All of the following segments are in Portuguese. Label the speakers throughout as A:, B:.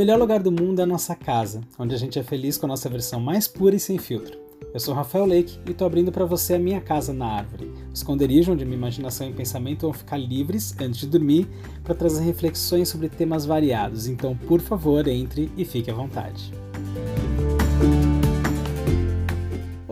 A: melhor lugar do mundo é a nossa casa, onde a gente é feliz com a nossa versão mais pura e sem filtro. Eu sou Rafael Lake e estou abrindo para você a minha casa na árvore, o esconderijo onde minha imaginação e pensamento vão ficar livres antes de dormir para trazer reflexões sobre temas variados. Então, por favor, entre e fique à vontade.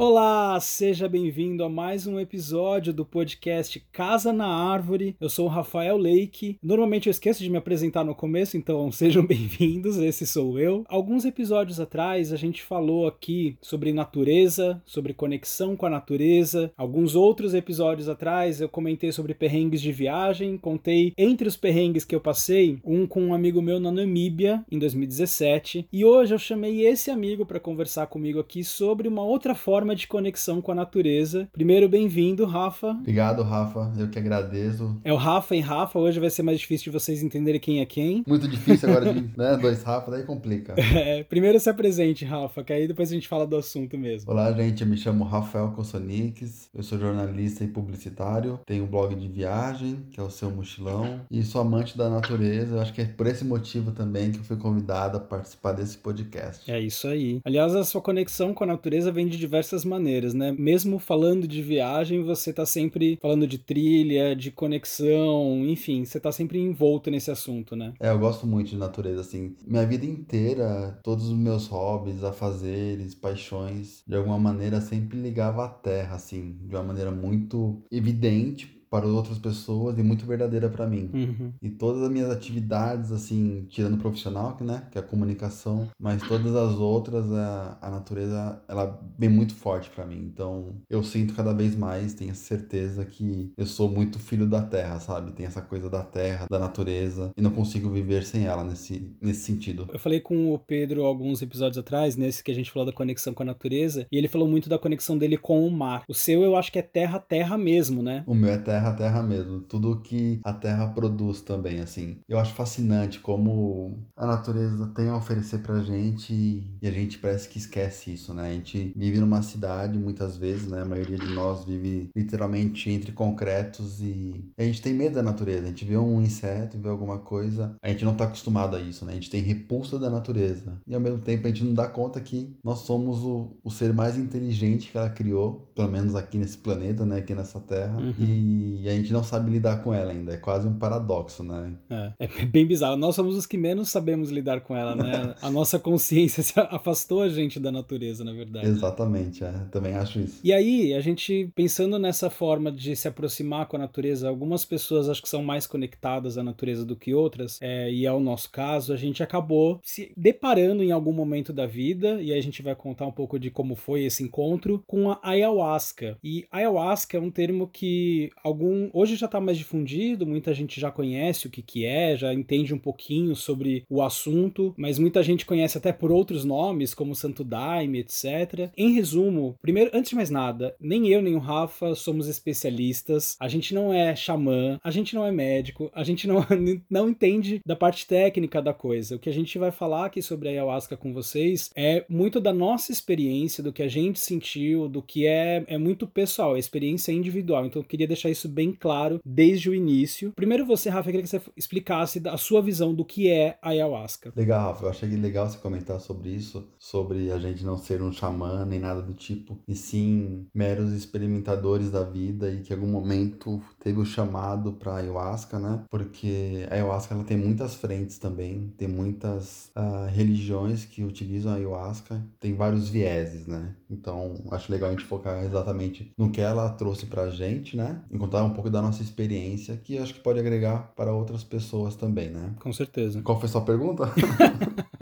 A: Olá, seja bem-vindo a mais um episódio do podcast Casa na Árvore. Eu sou o Rafael Leike. Normalmente eu esqueço de me apresentar no começo, então sejam bem-vindos. Esse sou eu. Alguns episódios atrás a gente falou aqui sobre natureza, sobre conexão com a natureza. Alguns outros episódios atrás eu comentei sobre perrengues de viagem, contei entre os perrengues que eu passei, um com um amigo meu na Namíbia em 2017, e hoje eu chamei esse amigo para conversar comigo aqui sobre uma outra forma forma de conexão com a natureza. Primeiro, bem-vindo, Rafa.
B: Obrigado, Rafa. Eu que agradeço.
A: É o Rafa em Rafa. Hoje vai ser mais difícil de vocês entenderem quem é quem.
B: Muito difícil agora de, né? Dois Rafa, daí complica.
A: É, primeiro se apresente, Rafa, que aí depois a gente fala do assunto mesmo.
B: Olá, gente. Eu me chamo Rafael Consonix. Eu sou jornalista e publicitário. Tenho um blog de viagem, que é o Seu Mochilão. E sou amante da natureza. Eu acho que é por esse motivo também que eu fui convidado a participar desse podcast.
A: É isso aí. Aliás, a sua conexão com a natureza vem de diversas diversas maneiras, né? Mesmo falando de viagem, você tá sempre falando de trilha, de conexão, enfim, você tá sempre envolto nesse assunto, né?
B: É, eu gosto muito de natureza, assim. Minha vida inteira, todos os meus hobbies, afazeres, paixões, de alguma maneira sempre ligava à terra, assim, de uma maneira muito evidente para outras pessoas e muito verdadeira para mim.
A: Uhum.
B: E todas as minhas atividades, assim, tirando o profissional, né, que é a comunicação, mas todas as outras, a, a natureza, ela vem muito forte para mim. Então, eu sinto cada vez mais, tenho certeza que eu sou muito filho da terra, sabe? Tem essa coisa da terra, da natureza, e não consigo viver sem ela nesse, nesse sentido.
A: Eu falei com o Pedro alguns episódios atrás, nesse que a gente falou da conexão com a natureza, e ele falou muito da conexão dele com o mar. O seu, eu acho que é terra-terra mesmo, né?
B: O meu é terra terra, terra mesmo. Tudo que a terra produz também, assim. Eu acho fascinante como a natureza tem a oferecer pra gente e a gente parece que esquece isso, né? A gente vive numa cidade muitas vezes, né? A maioria de nós vive literalmente entre concretos e a gente tem medo da natureza. A gente vê um inseto, vê alguma coisa, a gente não tá acostumado a isso, né? A gente tem repulsa da natureza. E ao mesmo tempo a gente não dá conta que nós somos o, o ser mais inteligente que ela criou, pelo menos aqui nesse planeta, né? Aqui nessa terra.
A: Uhum.
B: E e a gente não sabe lidar com ela ainda. É quase um paradoxo, né?
A: É, é bem bizarro. Nós somos os que menos sabemos lidar com ela, né? a nossa consciência se afastou a gente da natureza, na verdade.
B: Exatamente, é. Também acho isso.
A: E aí, a gente pensando nessa forma de se aproximar com a natureza, algumas pessoas acho que são mais conectadas à natureza do que outras, é, e é o nosso caso, a gente acabou se deparando em algum momento da vida, e aí a gente vai contar um pouco de como foi esse encontro, com a ayahuasca. E ayahuasca é um termo que algum hoje já está mais difundido, muita gente já conhece o que, que é, já entende um pouquinho sobre o assunto, mas muita gente conhece até por outros nomes, como Santo Daime, etc. Em resumo, primeiro, antes de mais nada, nem eu nem o Rafa somos especialistas, a gente não é xamã, a gente não é médico, a gente não, não entende da parte técnica da coisa. O que a gente vai falar aqui sobre a ayahuasca com vocês é muito da nossa experiência, do que a gente sentiu, do que é, é muito pessoal, a experiência é individual. Então eu queria deixar isso bem claro desde o início. Primeiro você, Rafa, eu queria que você explicasse a sua visão do que é a ayahuasca.
B: Legal, Rafa. Eu achei legal você comentar sobre isso, sobre a gente não ser um xamã nem nada do tipo, e sim meros experimentadores da vida e que em algum momento teve o chamado para ayahuasca, né? Porque a ayahuasca ela tem muitas frentes também, tem muitas uh, religiões que utilizam a ayahuasca, tem vários vieses, né? Então acho legal a gente focar exatamente no que ela trouxe pra gente, né? Enquanto contar um pouco da nossa experiência, que acho que pode agregar para outras pessoas também, né?
A: Com certeza.
B: Qual foi a sua pergunta?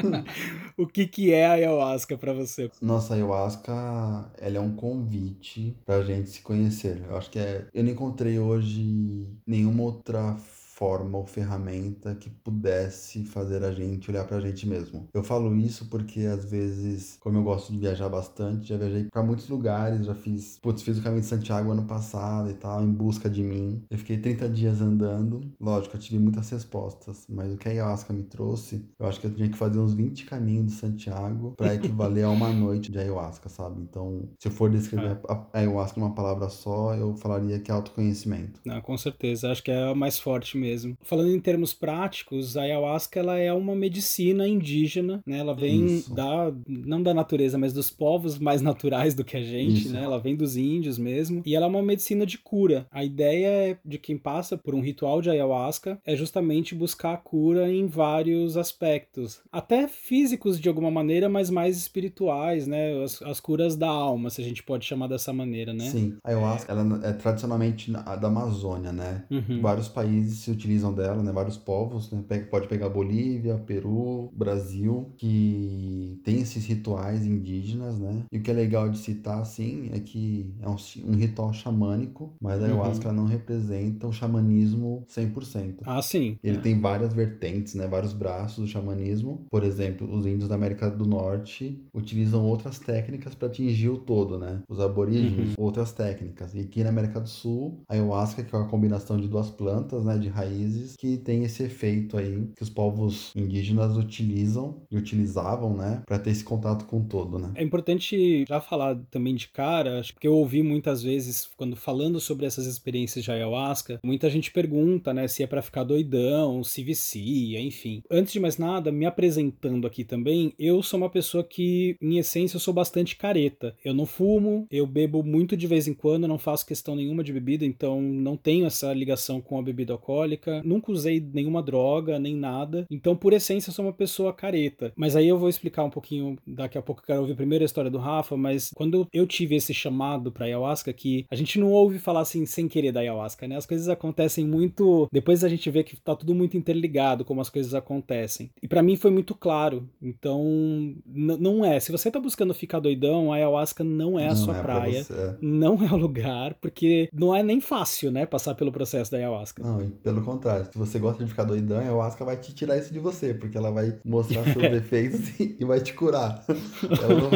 A: o que, que é a ayahuasca para você?
B: Nossa, a ayahuasca, ela é um convite para a gente se conhecer. Eu acho que é... Eu não encontrei hoje nenhuma outra forma ou ferramenta que pudesse fazer a gente olhar pra gente mesmo. Eu falo isso porque às vezes, como eu gosto de viajar bastante, já viajei para muitos lugares, já fiz, putz, fiz o caminho de Santiago ano passado e tal, em busca de mim. Eu fiquei 30 dias andando. Lógico, eu tive muitas respostas, mas o que a ayahuasca me trouxe, eu acho que eu tinha que fazer uns 20 caminhos de Santiago para equivaler a uma noite de ayahuasca, sabe? Então, se eu for descrever é. a ayahuasca em uma palavra só, eu falaria que é autoconhecimento.
A: Não, com certeza, acho que é a mais forte mesmo mesmo. Falando em termos práticos, a ayahuasca ela é uma medicina indígena, né? Ela vem Isso. da não da natureza, mas dos povos mais naturais do que a gente, Isso. né? Ela vem dos índios mesmo, e ela é uma medicina de cura. A ideia é de quem passa por um ritual de ayahuasca é justamente buscar a cura em vários aspectos, até físicos de alguma maneira, mas mais espirituais, né? As, as curas da alma, se a gente pode chamar dessa maneira, né?
B: Sim, a ayahuasca ela é tradicionalmente da Amazônia, né? Uhum. Vários países se utilizam dela, né? Vários povos, né? Pode pegar Bolívia, Peru, Brasil, que tem esses rituais indígenas, né? E o que é legal de citar, assim, é que é um, um ritual xamânico, mas a ayahuasca uhum. não representa o xamanismo 100%.
A: Ah, sim.
B: Ele é. tem várias vertentes, né? Vários braços do xamanismo. Por exemplo, os índios da América do Norte utilizam outras técnicas para atingir o todo, né? Os aborígenes, uhum. outras técnicas. E aqui na América do Sul, a ayahuasca, que é uma combinação de duas plantas, né? De raízes, que tem esse efeito aí que os povos indígenas utilizam e utilizavam, né? Para ter esse contato com o todo, né?
A: É importante já falar também de cara, acho que eu ouvi muitas vezes, quando falando sobre essas experiências de ayahuasca, muita gente pergunta, né? Se é para ficar doidão, se vicia, enfim. Antes de mais nada, me apresentando aqui também, eu sou uma pessoa que, em essência, eu sou bastante careta. Eu não fumo, eu bebo muito de vez em quando, não faço questão nenhuma de bebida, então não tenho essa ligação com a bebida alcoólica, nunca usei nenhuma droga, nem nada. Então, por essência, sou uma pessoa careta. Mas aí eu vou explicar um pouquinho, daqui a pouco eu quero ouvir primeiro a história do Rafa, mas quando eu tive esse chamado pra ayahuasca, que a gente não ouve falar assim sem querer da ayahuasca, né? As coisas acontecem muito. Depois a gente vê que tá tudo muito interligado, como as coisas acontecem. E para mim foi muito claro. Então, não é. Se você tá buscando ficar doidão, a ayahuasca não é a não sua é praia. Não é o lugar, porque não é nem fácil, né? Passar pelo processo da ayahuasca.
B: Não, pelo contrário. Se você gosta de ficar doidão, a ayahuasca vai te tirar isso de você, porque ela vai mostrar seus defeitos e vai te curar.
A: Não...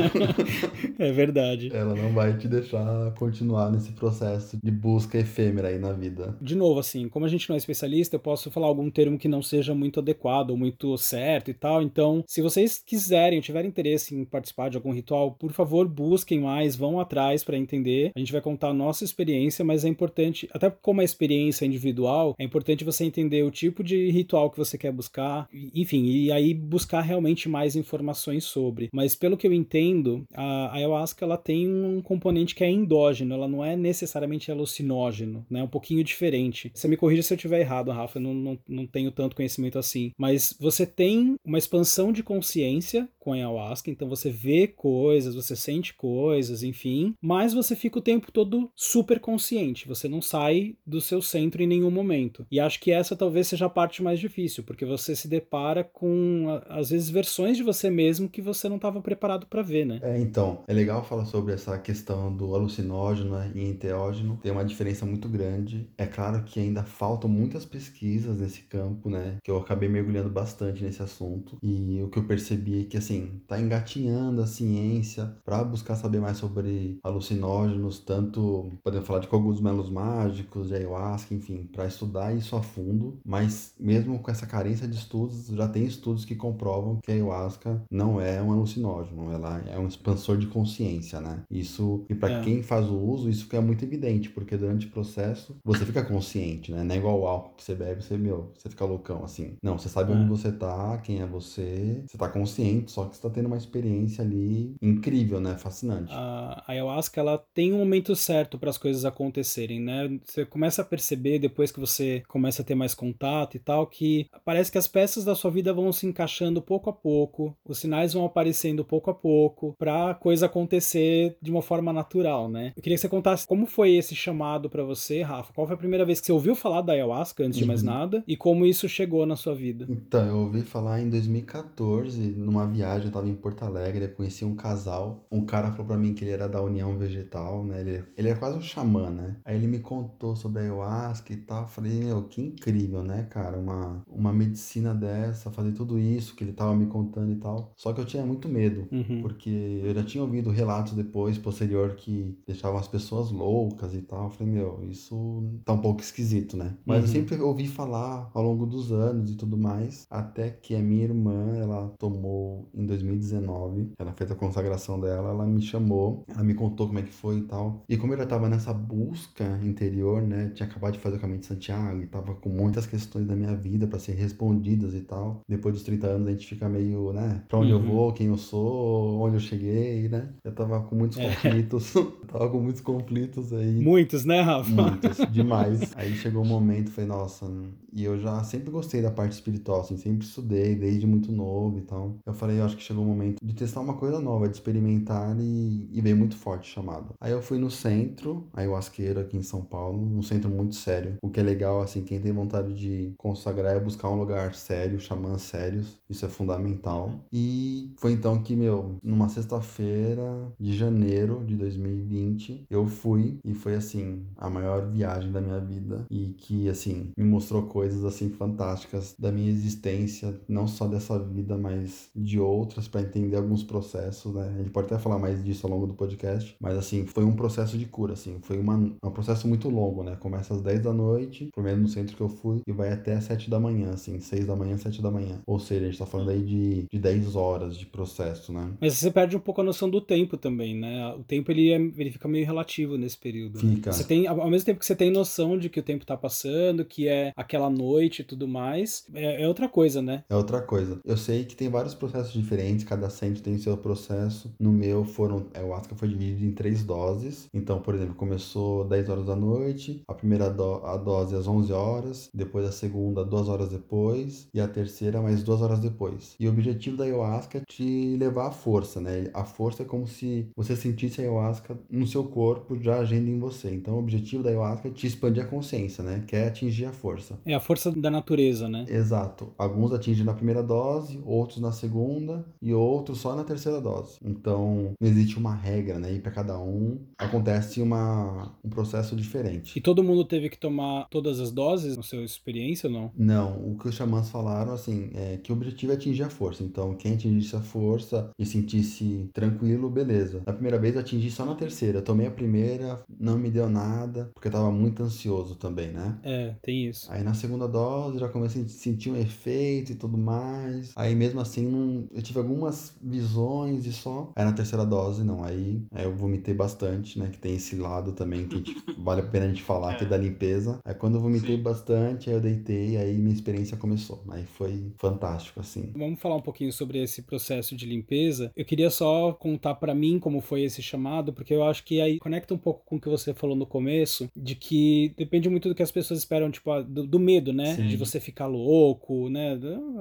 A: é verdade.
B: Ela não vai te deixar continuar nesse processo de busca efêmera aí na vida.
A: De novo, assim, como a gente não é especialista, eu posso falar algum termo que não seja muito adequado ou muito certo e tal. Então, se vocês quiserem, tiverem interesse em participar de algum ritual, por favor, busquem mais, vão atrás para entender. A gente vai contar a nossa experiência, mas é importante, até como a experiência é individual, é importante você entender o tipo de ritual que você quer buscar, enfim, e aí buscar realmente mais informações sobre. Mas pelo que eu entendo, a ayahuasca ela tem um componente que é endógeno, ela não é necessariamente alucinógeno, né? Um pouquinho diferente. Você me corrija se eu estiver errado, Rafa, eu não, não, não tenho tanto conhecimento assim. Mas você tem uma expansão de consciência com a ayahuasca, então você vê coisas, você sente coisas, enfim, mas você fica o tempo todo super consciente, você não sai do seu centro em nenhum momento. E acho que essa talvez seja a parte mais difícil, porque você se depara com, às vezes, versões de você mesmo que você não estava preparado para ver, né?
B: É, então, é legal falar sobre essa questão do alucinógeno né, e enteógeno, tem uma diferença muito grande. É claro que ainda faltam muitas pesquisas nesse campo, né, que eu acabei mergulhando bastante nesse assunto, e o que eu percebi é que, assim, tá engatinhando a ciência para buscar saber mais sobre alucinógenos, tanto, podemos falar de cogumelos mágicos, de ayahuasca, enfim, para estudar isso a fundo, mas mesmo com essa carência de estudos, já tem estudos que comprovam que a ayahuasca não é um alucinógeno, ela é um expansor de consciência, né? Isso, e para é. quem faz o uso, isso fica muito evidente, porque durante o processo você fica consciente, né? Não é igual o álcool que você bebe, você, meu, você fica loucão, assim. Não, você sabe é. onde você tá, quem é você, você tá consciente, só que você tá tendo uma experiência ali incrível, né? Fascinante.
A: A ayahuasca, ela tem um momento certo para as coisas acontecerem, né? Você começa a perceber depois que você começa a ter mais contato e tal, que parece que as peças da sua vida vão se encaixando pouco a pouco, os sinais vão aparecendo pouco a pouco, pra coisa acontecer de uma forma natural, né? Eu queria que você contasse como foi esse chamado para você, Rafa. Qual foi a primeira vez que você ouviu falar da ayahuasca, antes de mais uhum. nada, e como isso chegou na sua vida?
B: Então, eu ouvi falar em 2014, numa viagem, eu tava em Porto Alegre, eu conheci um casal. Um cara falou para mim que ele era da União Vegetal, né? Ele, ele é quase um xamã, né? Aí ele me contou sobre a ayahuasca e tal. Falei, meu, que incrível, né, cara? Uma, uma medicina dessa, fazer tudo isso que ele tava me contando e tal. Só que eu tinha muito medo, uhum. porque eu já tinha ouvido relatos depois, posterior, que deixavam as pessoas loucas e tal. Eu falei, meu, isso tá um pouco esquisito, né? Mas uhum. eu sempre ouvi falar ao longo dos anos e tudo mais, até que a minha irmã, ela tomou em 2019, ela fez a consagração dela, ela me chamou, ela me contou como é que foi e tal. E como eu já tava nessa busca interior, né, tinha acabado de fazer o caminho de Santiago e tal, tava com muitas questões da minha vida para ser respondidas e tal. Depois dos 30 anos a gente fica meio, né? Pra onde uhum. eu vou, quem eu sou, onde eu cheguei, né? Eu tava com muitos é. conflitos. tava com muitos conflitos aí.
A: Muitos, né, Rafa?
B: Muitos, demais. aí chegou um momento, foi, nossa, e eu já sempre gostei da parte espiritual, assim, sempre estudei desde muito novo e tal. Eu falei, eu acho que chegou o momento de testar uma coisa nova, de experimentar e, e veio muito forte chamado. Aí eu fui no centro, ayahuasqueiro aqui em São Paulo, um centro muito sério. O que é legal, assim, quem tem vontade de consagrar é buscar um lugar sério, xamãs sérios, isso é fundamental. E foi então que, meu, numa sexta-feira de janeiro de 2020, eu fui e foi, assim, a maior viagem da minha vida e que, assim, me mostrou coisas, assim, fantásticas da minha existência, não só dessa vida, mas de outras, para entender alguns processos, né? A gente pode até falar mais disso ao longo do podcast, mas, assim, foi um processo de cura, assim, foi uma, um processo muito longo, né? Começa às 10 da noite, por menos no centro que eu fui, e vai até 7 da manhã, assim, 6 da manhã, 7 da manhã. Ou seja, a gente tá falando aí de, de 10 horas de processo, né?
A: Mas você perde um pouco a noção do tempo também, né? O tempo ele, é, ele fica meio relativo nesse período.
B: Né? Fica.
A: Né? Você tem, ao mesmo tempo que você tem noção de que o tempo tá passando, que é aquela noite e tudo mais, é, é outra coisa, né?
B: É outra coisa. Eu sei que tem vários processos diferentes, cada centro tem seu processo. No meu foram, é, o Asca foi dividido em três doses. Então, por exemplo, começou 10 horas da noite, a primeira do, a dose às 11 horas, depois a segunda duas horas depois e a terceira mais duas horas depois. E o objetivo da ayahuasca é te levar à força, né? A força é como se você sentisse a ayahuasca no seu corpo já agindo em você. Então, o objetivo da ayahuasca é te expandir a consciência, né? Quer atingir a força.
A: É a força da natureza, né?
B: Exato. Alguns atingem na primeira dose, outros na segunda e outros só na terceira dose. Então, não existe uma regra, né? E para cada um acontece uma, um processo diferente.
A: E todo mundo teve que tomar todas as doses, na sua experiência ou não?
B: Não, o que os xamãs falaram, assim, é que o objetivo é atingir a força. Então, quem atingisse a força e sentisse tranquilo, beleza. Na primeira vez, eu atingi só na terceira. Eu tomei a primeira, não me deu nada, porque eu tava muito ansioso também, né?
A: É, tem isso.
B: Aí na segunda dose, já comecei a sentir um efeito e tudo mais. Aí mesmo assim, não... eu tive algumas visões e só. Aí na terceira dose, não. Aí, aí eu vomitei bastante, né? Que tem esse lado também que gente, vale a pena a gente falar, é. que é da limpeza. Aí quando eu vomitei. Bastante, aí eu deitei, aí minha experiência começou. Aí foi fantástico, assim.
A: Vamos falar um pouquinho sobre esse processo de limpeza. Eu queria só contar para mim como foi esse chamado, porque eu acho que aí conecta um pouco com o que você falou no começo, de que depende muito do que as pessoas esperam, tipo, do, do medo, né? Sim. De você ficar louco, né?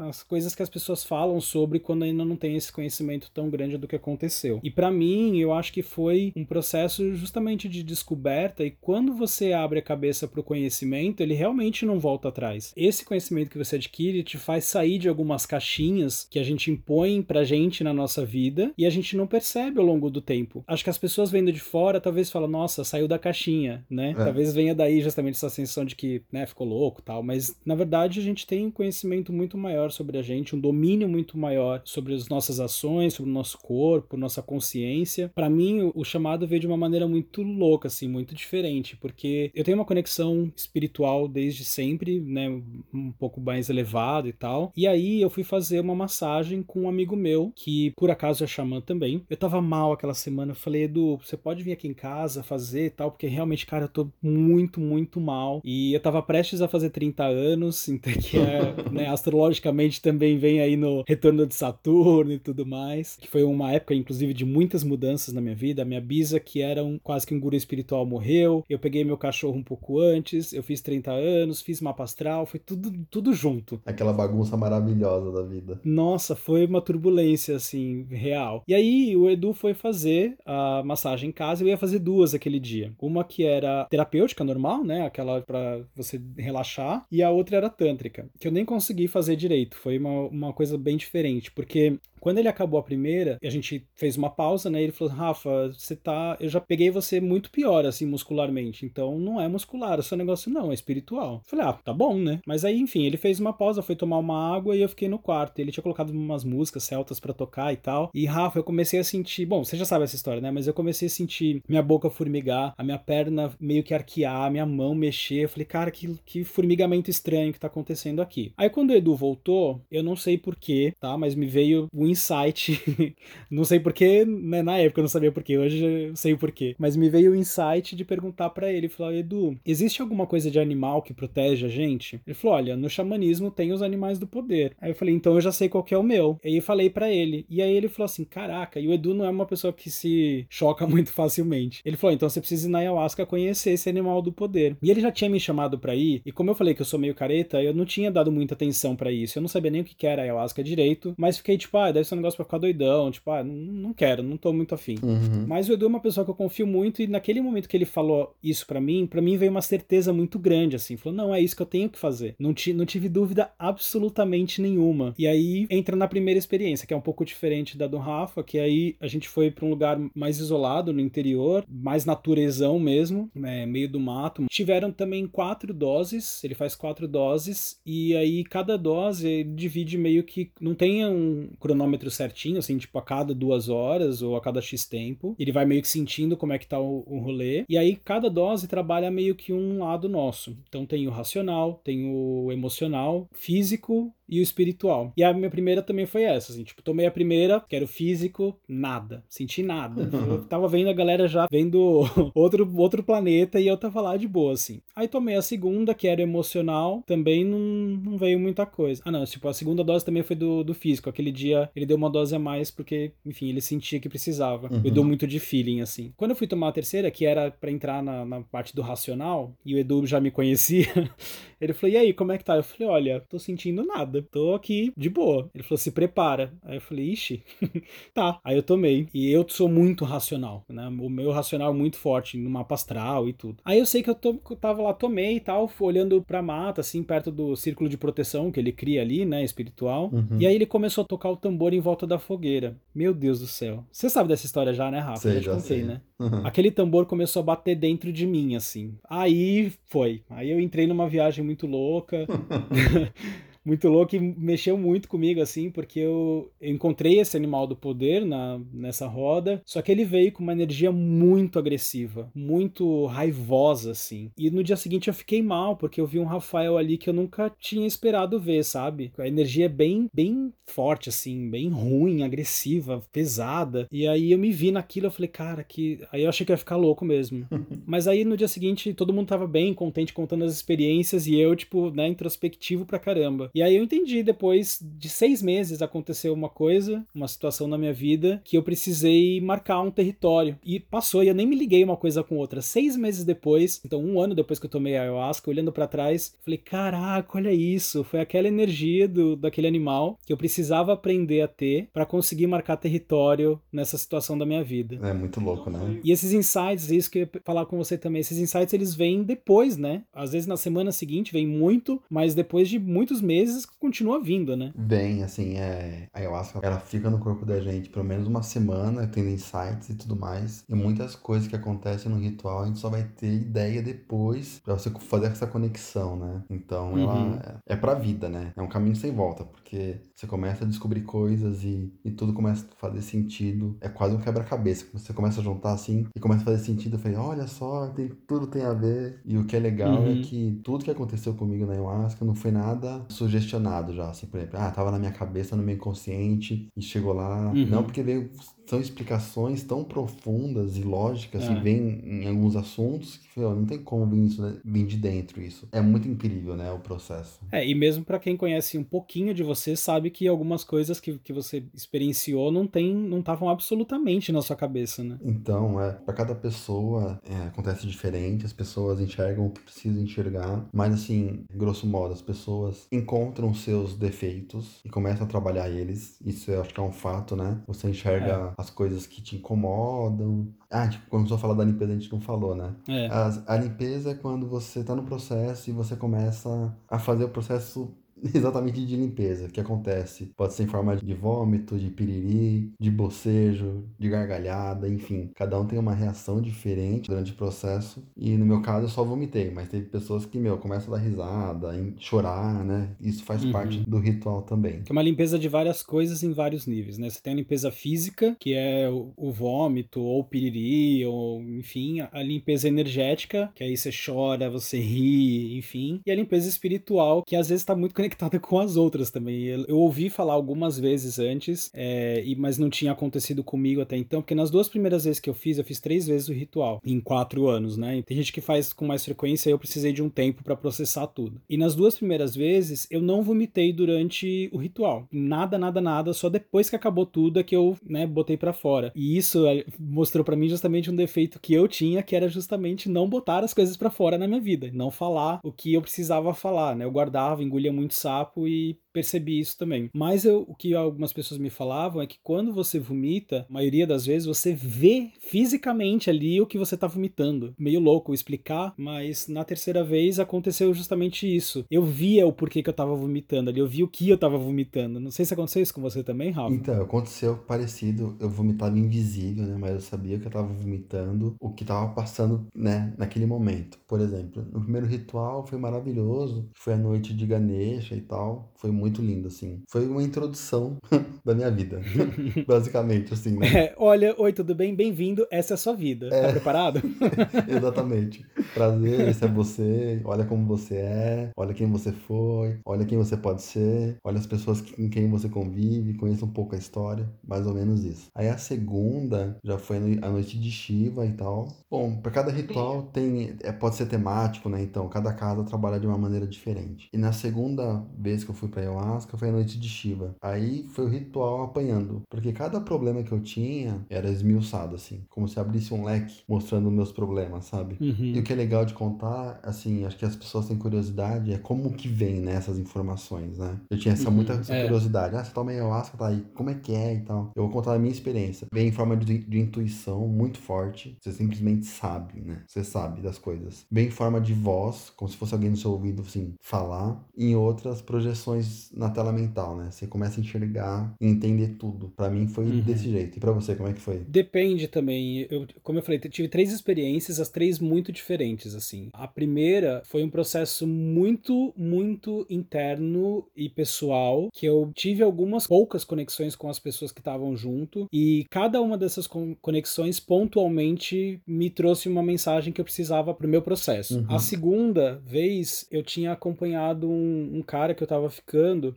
A: As coisas que as pessoas falam sobre quando ainda não tem esse conhecimento tão grande do que aconteceu. E para mim, eu acho que foi um processo justamente de descoberta e quando você abre a cabeça para o conhecimento, ele realmente não volta atrás. Esse conhecimento que você adquire te faz sair de algumas caixinhas que a gente impõe pra gente na nossa vida e a gente não percebe ao longo do tempo. Acho que as pessoas vendo de fora talvez falam, nossa, saiu da caixinha, né? É. Talvez venha daí justamente essa sensação de que, né, ficou louco tal, mas na verdade a gente tem um conhecimento muito maior sobre a gente, um domínio muito maior sobre as nossas ações, sobre o nosso corpo, nossa consciência. Para mim, o chamado veio de uma maneira muito louca, assim, muito diferente, porque eu tenho uma conexão espiritual desde sempre, né, um pouco mais elevado e tal. E aí eu fui fazer uma massagem com um amigo meu, que por acaso é xamã também. Eu tava mal aquela semana, eu falei, Edu, você pode vir aqui em casa fazer e tal, porque realmente, cara, eu tô muito, muito mal. E eu tava prestes a fazer 30 anos, então que é, né, astrologicamente também vem aí no retorno de Saturno e tudo mais, que foi uma época, inclusive, de muitas mudanças na minha vida. A minha bisa, que era um, quase que um guru espiritual, morreu. Eu peguei meu cachorro um pouco antes, eu fiz 30 anos, fiz mapa astral, foi tudo, tudo junto.
B: Aquela bagunça maravilhosa da vida.
A: Nossa, foi uma turbulência, assim, real. E aí o Edu foi fazer a massagem em casa, eu ia fazer duas aquele dia. Uma que era terapêutica normal, né? Aquela para você relaxar, e a outra era tântrica, que eu nem consegui fazer direito. Foi uma, uma coisa bem diferente, porque quando ele acabou a primeira, a gente fez uma pausa, né? Ele falou: Rafa, você tá. Eu já peguei você muito pior, assim, muscularmente. Então não é muscular, o seu negócio não, é espiritual. Eu falei: Ah, tá bom, né? Mas aí, enfim, ele fez uma pausa, foi tomar uma água e eu fiquei no quarto. Ele tinha colocado umas músicas celtas para tocar e tal. E Rafa, eu comecei a sentir. Bom, você já sabe essa história, né? Mas eu comecei a sentir minha boca formigar, a minha perna meio que arquear, a minha mão mexer. Eu falei: Cara, que, que formigamento estranho que tá acontecendo aqui. Aí quando o Edu voltou, eu não sei porquê, tá? Mas me veio o insight, não sei porquê, né, na época eu não sabia porquê, hoje eu sei o porquê, mas me veio o insight de perguntar para ele, falar, Edu, existe alguma coisa de animal que protege a gente? Ele falou, olha, no xamanismo tem os animais do poder. Aí eu falei, então eu já sei qual que é o meu. E aí falei para ele, e aí ele falou assim, caraca, e o Edu não é uma pessoa que se choca muito facilmente. Ele falou, então você precisa ir na ayahuasca conhecer esse animal do poder. E ele já tinha me chamado para ir, e como eu falei que eu sou meio careta, eu não tinha dado muita atenção para isso. Eu não sabia nem o que era ayahuasca direito, mas fiquei tipo, ah, deve ser um negócio pra ficar doidão, tipo, ah, não quero, não tô muito afim. Uhum. Mas o Edu é uma pessoa que eu confio muito, e naquele momento que ele falou isso para mim, para mim veio uma certeza muito grande, assim. Falou, não, é isso que eu tenho que fazer. Não, não tive dúvida absolutamente nenhuma. E aí entra na primeira experiência, que é um pouco diferente da do Rafa, que aí a gente foi para um lugar mais isolado no interior, mais naturezão mesmo, né, meio do mato. Tiveram também quatro doses, ele faz quatro doses, e aí cada dose ele divide meio que. Não tem um cronômetro certinho, assim, tipo a cada duas horas ou a cada X tempo. Ele vai meio que sentindo como é que tá o, o rolê. E aí cada dose trabalha meio que um lado nosso. Então tem o racional, tem o emocional, físico e o espiritual. E a minha primeira também foi essa, assim, tipo, tomei a primeira, que era o físico, nada, senti nada. Eu tava vendo a galera já vendo outro, outro planeta e eu tava lá de boa, assim. Aí tomei a segunda, que era emocional, também não, não veio muita coisa. Ah, não, tipo, a segunda dose também foi do, do físico. Aquele dia ele deu uma dose a mais porque, enfim, ele sentia que precisava. Uhum. Eu dou muito de feeling, assim. Quando eu fui tomar a terceira, que era para entrar na, na parte do racional, e o Edu já me conhecia, ele falou: e aí, como é que tá? Eu falei: olha, tô sentindo nada, tô aqui de boa. Ele falou: se prepara. Aí eu falei: ixi, tá. Aí eu tomei. E eu sou muito racional, né? O meu racional é muito forte no mapa astral e tudo. Aí eu sei que eu, eu tava lá, tomei e tal, olhando pra mata, assim, perto do círculo de proteção que ele cria ali, né? Espiritual. Uhum. E aí ele começou a tocar o tambor em volta da fogueira. Meu Deus do céu. Você sabe dessa história já, né, Rafa?
B: Sei,
A: eu
B: já
A: contei,
B: sei.
A: né? Uhum. Aquele tambor começou a bater dentro de mim, assim. Aí foi. Aí eu entrei numa viagem muito louca. muito louco e mexeu muito comigo, assim, porque eu, encontrei esse animal do poder na, nessa roda, só que ele veio com uma energia muito agressiva, muito raivosa, assim. E no dia seguinte eu fiquei mal, porque eu vi um Rafael ali que eu nunca tinha esperado ver, sabe? A energia é bem, bem forte, assim, bem ruim, agressiva, pesada. E aí eu me vi naquilo, eu falei, cara, que. Aí eu achei que ia ficar louco mesmo. Mas aí no dia seguinte todo mundo tava bem, contente, contando as experiências, e eu, tipo, né, introspectivo pra caramba. E aí eu entendi, depois de seis meses aconteceu uma coisa, uma situação na minha vida, que eu precisei marcar um território. E passou, e eu nem me liguei uma coisa com outra. Seis meses depois, então um ano depois que eu tomei a ayahuasca, olhando para trás, falei, caraca, olha isso. Foi aquela energia do, daquele animal que eu precisava aprender a ter para conseguir marcar território nessa situação da minha vida.
B: É muito louco, né?
A: E esses insights, isso que eu ia falar com você também, esses insights eles vêm depois, né? Às vezes na semana seguinte vem muito, mas depois de muitos meses vezes continua vindo, né?
B: Bem, assim, é... a ayahuasca, ela fica no corpo da gente pelo menos uma semana, tendo insights e tudo mais. E muitas coisas que acontecem no ritual, a gente só vai ter ideia depois pra você fazer essa conexão, né? Então, uhum. ela é pra vida, né? É um caminho sem volta, porque você começa a descobrir coisas e, e tudo começa a fazer sentido. É quase um quebra-cabeça. Você começa a juntar assim e começa a fazer sentido. Eu falei, olha só, tem, tudo tem a ver. E o que é legal é uhum. é que tudo que aconteceu comigo na ayahuasca não foi nada sujeito sugestionado já, assim, por exemplo, ah, tava na minha cabeça, no meu inconsciente, e chegou lá. Uhum. Não porque veio são explicações tão profundas e lógicas é. que vêm em alguns assuntos que não tem como vir isso né? vir de dentro isso. É muito incrível, né, o processo.
A: É, e mesmo para quem conhece um pouquinho de você, sabe que algumas coisas que, que você experienciou não tem não estavam absolutamente na sua cabeça, né?
B: Então, é, para cada pessoa é, acontece diferente, as pessoas enxergam o que precisam enxergar, mas assim, grosso modo, as pessoas encontram seus defeitos e começam a trabalhar eles. Isso eu acho que é um fato, né? Você enxerga é as coisas que te incomodam. Ah, tipo, quando a gente falar da limpeza, a gente não falou, né? É. As, a limpeza é quando você tá no processo e você começa a fazer o processo exatamente de limpeza que acontece. Pode ser em forma de vômito, de piriri, de bocejo, de gargalhada, enfim. Cada um tem uma reação diferente durante o processo. E no meu caso eu só vomitei, mas teve pessoas que, meu, começam a dar risada, chorar, né? Isso faz uhum. parte do ritual também.
A: Que é uma limpeza de várias coisas em vários níveis, né? Você tem a limpeza física, que é o, vômito, ou o piriri, ou enfim, a limpeza energética, que aí você chora, você ri, enfim. E a limpeza espiritual, que às vezes tá muito conectada conectada com as outras também. Eu, ouvi falar algumas vezes antes, é, e, mas não tinha acontecido comigo até então, porque nas duas primeiras vezes que eu fiz, eu fiz três vezes o ritual, em quatro anos, né? Tem gente que faz com mais frequência, eu precisei de um tempo para processar tudo. E nas duas primeiras vezes, eu não vomitei durante o ritual. Nada, nada, nada, só depois que acabou tudo é que eu, né, botei para fora. E isso é, mostrou para mim justamente um defeito que eu tinha, que era justamente não botar as coisas para fora na minha vida, não falar o que eu precisava falar, né? Eu guardava, engolia muito sapo e percebi isso também. Mas eu, o que algumas pessoas me falavam é que quando você vomita, a maioria das vezes você vê fisicamente ali o que você tá vomitando. Meio louco explicar, mas na terceira vez aconteceu justamente isso. Eu via o porquê que eu tava vomitando ali, eu vi o que eu tava vomitando. Não sei se aconteceu isso com você também, Rafa.
B: Então, aconteceu parecido. Eu vomitava invisível, né? Mas eu sabia que eu tava vomitando o que tava passando, né? Naquele momento. Por exemplo, no primeiro ritual foi maravilhoso. Foi a noite de Ganesha e tal. Foi muito lindo, assim. Foi uma introdução da minha vida, basicamente, assim, né?
A: É, olha, oi, tudo bem? Bem-vindo, essa é a sua vida. Tá é... Tá preparado?
B: Exatamente. Prazer, esse é você, olha como você é, olha quem você foi, olha quem você pode ser, olha as pessoas com quem você convive, conheça um pouco a história, mais ou menos isso. Aí a segunda já foi a noite de Shiva e tal. Bom, para cada ritual tem, é, pode ser temático, né? Então, cada casa trabalha de uma maneira diferente. E na segunda vez que eu fui para ayahuasca foi a noite de Shiva. Aí foi o ritual apanhando, porque cada problema que eu tinha era esmiuçado, assim, como se abrisse um leque mostrando meus problemas, sabe? Uhum. E o que é legal de contar, assim, acho que as pessoas têm curiosidade, é como que vem, né, essas informações, né? Eu tinha essa uhum. muita essa é. curiosidade. Ah, você toma ayahuasca, tá aí, como é que é e tal. Eu vou contar a minha experiência. Vem em forma de, de intuição muito forte. Você simplesmente sabe, né? Você sabe das coisas. Vem em forma de voz, como se fosse alguém no seu ouvido, assim, falar. E em outras projeções na tela mental, né? Você começa a enxergar e entender tudo. Para mim foi uhum. desse jeito. E para você, como é que foi?
A: Depende também. Eu, como eu falei, tive três experiências, as três muito diferentes, assim. A primeira foi um processo muito, muito interno e pessoal, que eu tive algumas poucas conexões com as pessoas que estavam junto, e cada uma dessas conexões pontualmente me trouxe uma mensagem que eu precisava pro meu processo. Uhum. A segunda vez, eu tinha acompanhado um, um cara que eu tava ficando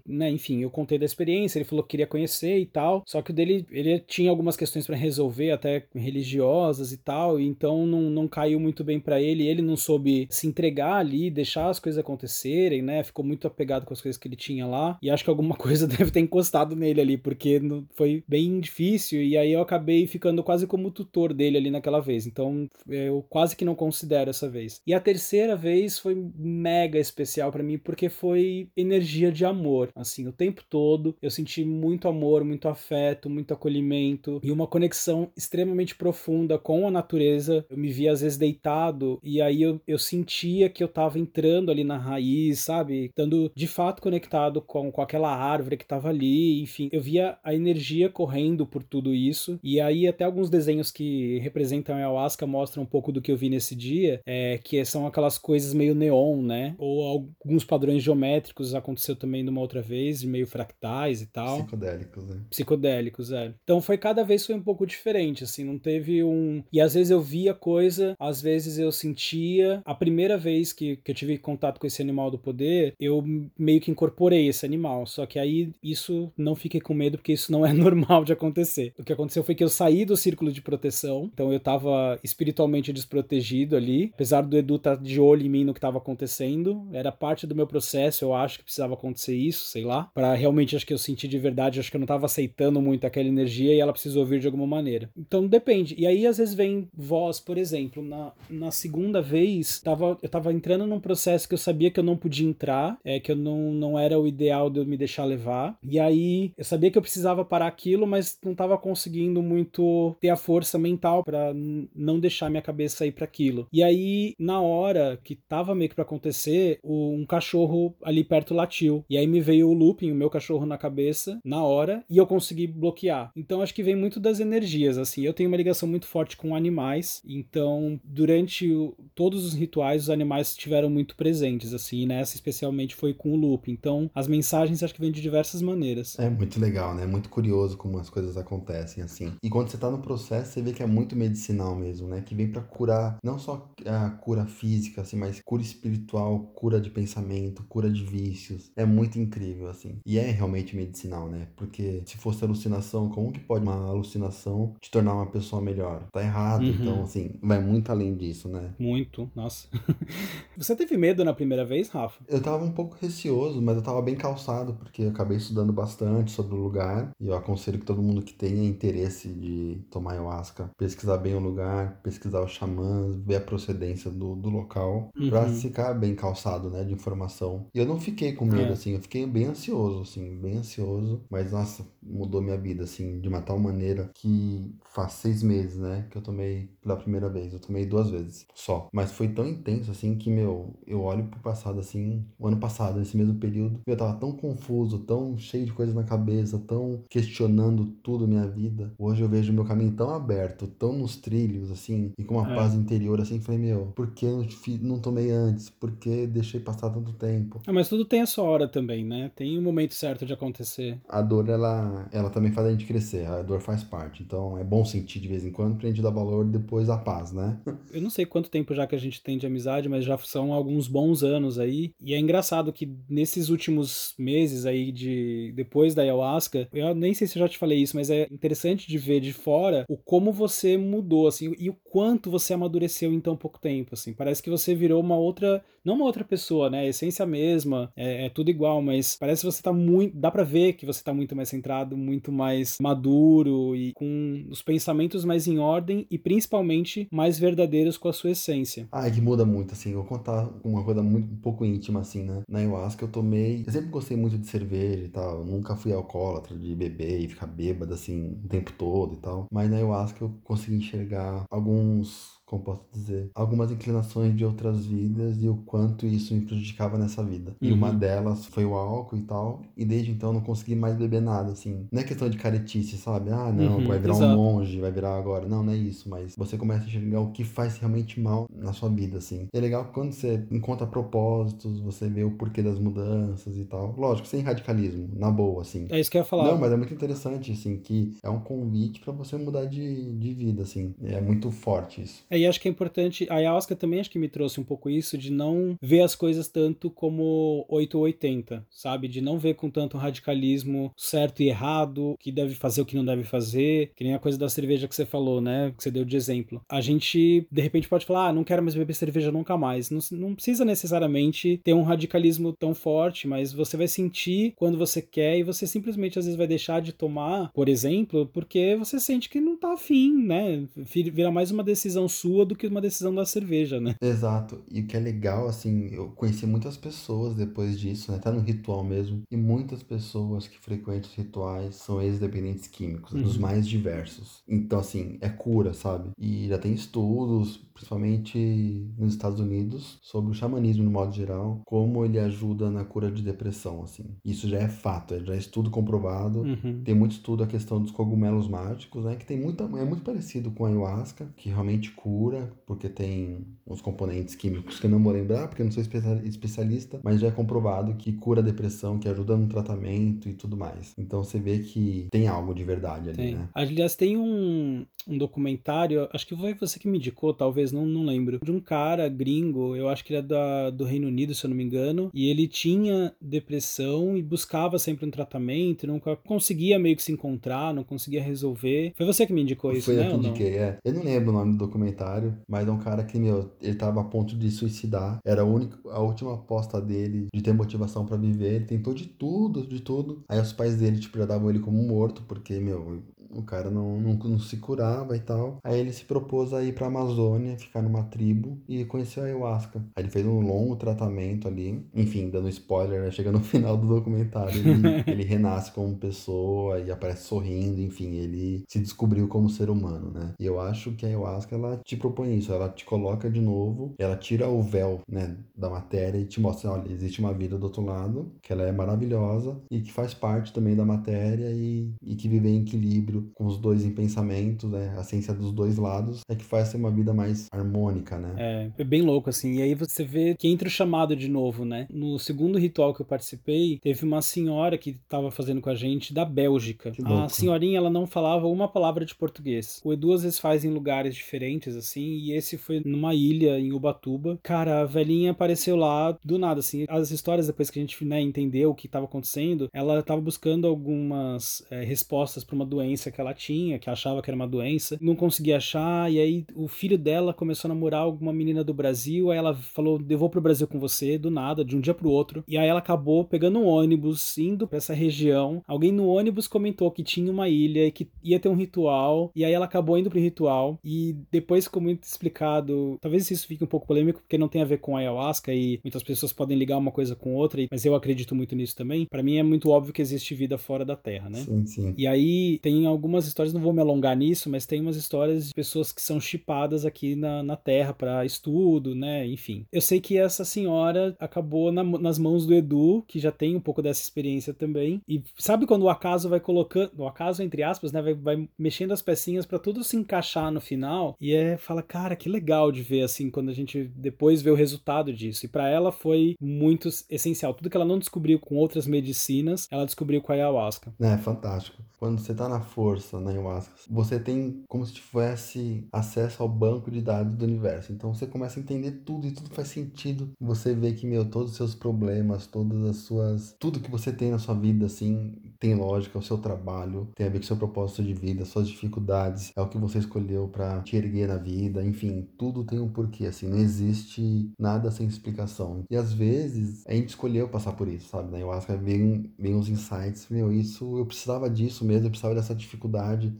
A: né? Enfim, eu contei da experiência, ele falou que queria conhecer e tal. Só que o dele, ele tinha algumas questões para resolver, até religiosas e tal, e então não, não caiu muito bem para ele. Ele não soube se entregar ali, deixar as coisas acontecerem, né? Ficou muito apegado com as coisas que ele tinha lá. E acho que alguma coisa deve ter encostado nele ali, porque foi bem difícil. E aí eu acabei ficando quase como tutor dele ali naquela vez. Então eu quase que não considero essa vez. E a terceira vez foi mega especial para mim, porque foi energia de amor amor, assim, o tempo todo. Eu senti muito amor, muito afeto, muito acolhimento e uma conexão extremamente profunda com a natureza. Eu me via às vezes deitado e aí eu, eu sentia que eu tava entrando ali na raiz, sabe? Estando de fato conectado com, com aquela árvore que tava ali, enfim. Eu via a energia correndo por tudo isso e aí até alguns desenhos que representam a ayahuasca mostram um pouco do que eu vi nesse dia, é, que são aquelas coisas meio neon, né? Ou alguns padrões geométricos aconteceu também numa outra vez, meio fractais e tal.
B: Psicodélicos, né?
A: Psicodélicos, é. Então foi cada vez foi um pouco diferente, assim, não teve um. E às vezes eu via coisa, às vezes eu sentia. A primeira vez que, que eu tive contato com esse animal do poder, eu meio que incorporei esse animal. Só que aí isso não fiquei com medo, porque isso não é normal de acontecer. O que aconteceu foi que eu saí do círculo de proteção, então eu tava espiritualmente desprotegido ali, apesar do Edu estar tá de olho em mim no que estava acontecendo, era parte do meu processo, eu acho que precisava acontecer isso, sei lá, para realmente acho que eu senti de verdade, acho que eu não tava aceitando muito aquela energia e ela precisou vir de alguma maneira. Então depende. E aí às vezes vem voz, por exemplo, na, na segunda vez, tava, eu tava entrando num processo que eu sabia que eu não podia entrar, é que eu não, não era o ideal de eu me deixar levar. E aí eu sabia que eu precisava parar aquilo, mas não tava conseguindo muito ter a força mental para não deixar minha cabeça ir para aquilo. E aí na hora que tava meio que para acontecer, um cachorro ali perto latiu. E aí me veio o looping, o meu cachorro na cabeça, na hora, e eu consegui bloquear. Então acho que vem muito das energias, assim. Eu tenho uma ligação muito forte com animais, então durante o, todos os rituais os animais estiveram muito presentes, assim, e nessa especialmente foi com o looping. Então as mensagens acho que vêm de diversas maneiras.
B: É muito legal, né? Muito curioso como as coisas acontecem, assim. E quando você tá no processo, você vê que é muito medicinal mesmo, né? Que vem para curar, não só a cura física, assim, mas cura espiritual, cura de pensamento, cura de benefícios. É muito incrível, assim. E é realmente medicinal, né? Porque se fosse alucinação, como que pode uma alucinação te tornar uma pessoa melhor? Tá errado. Uhum. Então, assim, vai muito além disso, né?
A: Muito, nossa. Você teve medo na primeira vez, Rafa?
B: Eu tava um pouco receoso, mas eu tava bem calçado, porque eu acabei estudando bastante sobre o lugar. E eu aconselho que todo mundo que tenha interesse de tomar ayahuasca, pesquisar bem o lugar, pesquisar os xamãs, ver a procedência do, do local, uhum. pra ficar bem calçado, né, de informação. E eu não fiquei com medo, é. assim, eu fiquei bem ansioso, assim, bem ansioso. Mas, nossa, mudou minha vida, assim, de uma tal maneira que faz seis meses, né, que eu tomei pela primeira vez. Eu tomei duas vezes só. Mas foi tão intenso, assim, que, meu, eu olho pro passado, assim, o ano passado, nesse mesmo período, eu tava tão confuso, tão cheio de coisas na cabeça, tão questionando tudo minha vida. Hoje eu vejo meu caminho tão aberto, tão nos trilhos, assim, e com uma é. paz interior, assim, falei, meu, por que eu não tomei antes? Por que deixei passar tanto tempo?
A: Ah, mas tudo tem a sua hora também, né? Tem o um momento certo de acontecer.
B: A dor, ela, ela também faz a gente crescer, a dor faz parte. Então é bom sentir de vez em quando pra gente dar valor depois a paz, né?
A: eu não sei quanto tempo já que a gente tem de amizade, mas já são alguns bons anos aí. E é engraçado que nesses últimos meses aí de depois da ayahuasca, eu nem sei se eu já te falei isso, mas é interessante de ver de fora o como você mudou assim e o quanto você amadureceu em tão pouco tempo, assim. Parece que você virou uma outra, não uma outra pessoa, né? A essência mesma, é, é tudo igual, mas parece que você tá muito, dá para ver que você tá muito mais centrado, muito mais maduro e com os pensamentos mais em ordem e principalmente mais verdadeiros com a sua essência.
B: Ah, é que muda muito, assim. Vou contar uma coisa muito um pouco íntima, assim, né? Na ayahuasca eu tomei. Eu sempre gostei muito de cerveja e tal. Eu nunca fui alcoólatra de beber e ficar bêbado, assim, o tempo todo e tal. Mas na ayahuasca eu consegui enxergar alguns como posso dizer, algumas inclinações de outras vidas e o quanto isso me prejudicava nessa vida. E uma uhum. delas foi o álcool e tal, e desde então eu não consegui mais beber nada, assim. Não é questão de caretice, sabe? Ah, não, uhum, vai virar exato. um monge, vai virar agora. Não, não é isso, mas você começa a enxergar o que faz realmente mal na sua vida, assim. E é legal quando você encontra propósitos, você vê o porquê das mudanças e tal. Lógico, sem radicalismo, na boa, assim.
A: É isso que eu ia falar.
B: Não, mas é muito interessante, assim, que é um convite para você mudar de, de vida, assim. É muito forte isso.
A: É, e acho que é importante. A ayahuasca também acho que me trouxe um pouco isso, de não ver as coisas tanto como 880, sabe? De não ver com tanto radicalismo certo e errado, que deve fazer, o que não deve fazer. Que nem a coisa da cerveja que você falou, né? Que você deu de exemplo. A gente, de repente, pode falar, ah, não quero mais beber cerveja nunca mais. Não, não precisa necessariamente ter um radicalismo tão forte, mas você vai sentir quando você quer e você simplesmente às vezes vai deixar de tomar, por exemplo, porque você sente que não tá afim, né? Vira mais uma decisão sua do que uma decisão da cerveja, né?
B: Exato. E o que é legal, assim, eu conheci muitas pessoas depois disso, né? Tá no ritual mesmo. E muitas pessoas que frequentam os rituais são ex-dependentes químicos, uhum. dos mais diversos. Então, assim, é cura, sabe? E já tem estudos, principalmente nos Estados Unidos, sobre o xamanismo no modo geral, como ele ajuda na cura de depressão, assim. Isso já é fato, já é estudo comprovado. Uhum. Tem muito estudo a questão dos cogumelos mágicos, né? Que tem muita, é muito parecido com a ayahuasca, que realmente cura, porque tem uns componentes químicos que eu não vou lembrar, porque eu não sou especialista, mas já é comprovado que cura a depressão, que ajuda no tratamento e tudo mais. Então você vê que tem algo de verdade ali,
A: tem.
B: né?
A: Aliás, tem um, um documentário, acho que foi você que me indicou, talvez, não, não lembro, de um cara gringo, eu acho que ele é da, do Reino Unido, se eu não me engano, e ele tinha depressão e buscava sempre um tratamento, nunca conseguia meio que se encontrar, não conseguia resolver. Foi você que me indicou isso,
B: foi
A: né?
B: Foi eu que indiquei, é. Eu não lembro o nome do documentário, mas é um cara que, meu, ele tava a ponto de suicidar, era a, única, a última aposta dele de ter motivação para viver, ele tentou de tudo, de tudo. Aí os pais dele, tipo, já davam ele como morto, porque, meu, o cara não, não, não, se curava e tal. Aí ele se propôs a ir pra Amazônia, ficar numa tribo e conheceu a ayahuasca. Aí ele fez um longo tratamento ali. Enfim, dando spoiler, né? Chega no final do documentário, ele, ele renasce como pessoa e aparece sorrindo, enfim, ele se descobriu como ser humano, né? E eu acho que a ayahuasca, ela te propõe isso, ela te coloca de novo, ela tira o véu, né, da matéria e te mostra, olha, existe uma vida do outro lado, que ela é maravilhosa e que faz parte também da matéria e, e que vive em equilíbrio com os dois em pensamento, né? A ciência dos dois lados é que faz ser uma vida mais harmônica, né?
A: É, é bem louco, assim. E aí você vê que entra o chamado de novo, né? No segundo ritual que eu participei, teve uma senhora que estava fazendo com a gente da Bélgica. A senhorinha, ela não falava uma palavra de português. O Edu às vezes faz em lugares diferentes, assim, e esse foi numa ilha em Ubatuba. Cara, a velhinha apareceu lá do nada, assim. As histórias, depois que a gente né, entendeu o que estava acontecendo, ela estava buscando algumas é, respostas para uma doença que ela tinha, que achava que era uma doença, não conseguia achar, e aí o filho dela começou a namorar alguma menina do Brasil, aí ela falou: Eu vou pro Brasil com você, do nada, de um dia pro outro. E aí ela acabou pegando um ônibus, indo pra essa região. Alguém no ônibus comentou que tinha uma ilha e que ia ter um ritual, e aí ela acabou indo pro ritual, e depois ficou muito explicado. Talvez isso fique um pouco polêmico, porque não tem a ver com ayahuasca e muitas pessoas podem ligar uma coisa com outra, mas eu acredito muito nisso também. Para mim é muito óbvio que existe vida fora da Terra, né?
B: Sim, sim.
A: E aí tem algumas histórias, não vou me alongar nisso, mas tem umas histórias de pessoas que são chipadas aqui na, na Terra para estudo, né? Enfim. Eu sei que essa senhora acabou na, nas mãos do Edu, que já tem um pouco dessa experiência também. E sabe quando o acaso vai colocando, o acaso entre aspas, né? Vai, vai mexendo as pecinhas para tudo se encaixar no final. E é, fala, cara, que legal de ver assim, quando a gente depois vê o resultado disso. E para ela foi muito essencial. Tudo que ela não descobriu com outras medicinas, ela descobriu com a ayahuasca.
B: É, fantástico. Quando você tá na força, na ayahuasca, você tem como se tivesse acesso ao banco de dados do universo. Então você começa a entender tudo e tudo faz sentido. Você vê que, meu, todos os seus problemas, todas as suas. Tudo que você tem na sua vida, assim, tem lógica, o seu trabalho, tem a ver com o seu propósito de vida, suas dificuldades, é o que você escolheu para te erguer na vida, enfim, tudo tem um porquê, assim, não existe nada sem explicação. E às vezes a gente escolheu passar por isso, sabe? Na ayahuasca vem, vem uns insights, meu, isso eu precisava disso mesmo, eu precisava dessa dificuldade,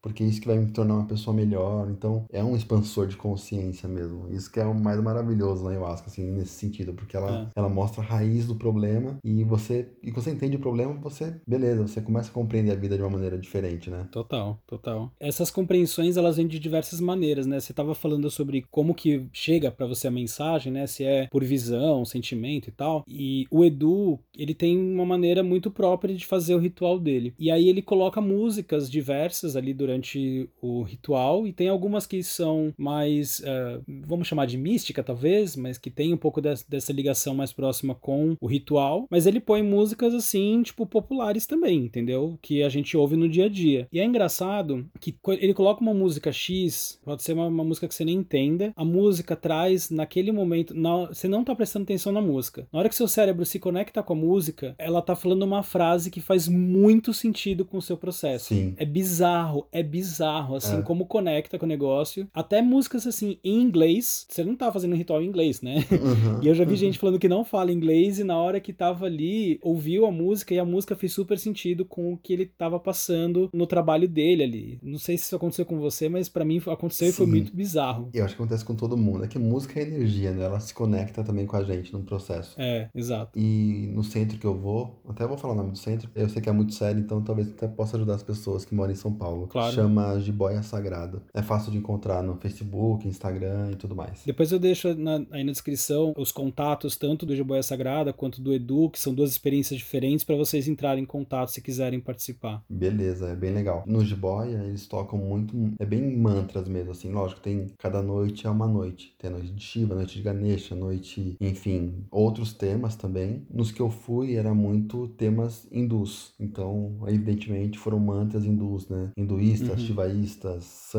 B: porque é isso que vai me tornar uma pessoa melhor. Então é um expansor de consciência mesmo. Isso que é o mais maravilhoso na ayahuasca, assim, nesse sentido, porque ela, é. ela mostra a raiz do problema e você, e você entende o problema, você, beleza, você começa a compreender a vida de uma maneira diferente, né?
A: Total, total. Essas compreensões, elas vêm de diversas maneiras, né? Você estava falando sobre como que chega para você a mensagem, né? Se é por visão, sentimento e tal. E o Edu, ele tem uma maneira muito própria de fazer o ritual dele. E aí ele coloca músicas diversas ali durante o ritual e tem algumas que são mais, uh, vamos chamar de mística talvez, mas que tem um pouco dessa, dessa ligação mais próxima com o ritual. Mas ele põe músicas assim, tipo populares também, entendeu? Que a gente ouve no dia a dia. E é engraçado que ele coloca uma música X, pode ser uma, uma música que você nem entenda, a música traz naquele momento, na, você não tá prestando atenção na música. Na hora que seu cérebro se conecta com a música, ela tá falando uma frase que faz muito sentido com o seu processo.
B: Sim.
A: É bizarro, é bizarro, assim, é. como conecta com o negócio. Até músicas, assim, em inglês, você não tá fazendo um ritual em inglês, né? Uhum. E eu já vi gente falando que não fala inglês e na hora que tava ali, ouviu a música e a música fez super sentido com o que ele tava passando no trabalho dele ali. Não sei se isso aconteceu com você, mas para mim aconteceu Sim. e foi muito bizarro.
B: Eu acho que acontece com todo mundo. É que música é energia, né? Ela se conecta também com a gente num processo.
A: É, exato.
B: E no centro que eu vou, até vou falar o nome do centro, eu sei que é muito sério, então talvez até possa ajudar as pessoas que moram em São Paulo.
A: Claro.
B: Chama Jiboia Sagrada. É fácil de encontrar no Facebook, Instagram e tudo mais.
A: Depois eu deixo na, aí na descrição os contatos tanto do Jiboia Sagrada quanto do Edu, que são duas experiências diferentes para vocês entrarem em contato se quiserem participar.
B: Beleza, é bem legal. No Jiboia, eles tocam muito, é bem mantras mesmo, assim, lógico, tem cada noite é uma noite. Tem a noite de Shiva, a noite de Ganesha, a noite, enfim, outros temas também. Nos que eu fui era muito temas hindus. Então, evidentemente, foram mantras hindus, né? Hinduístas, uhum. shivaístas,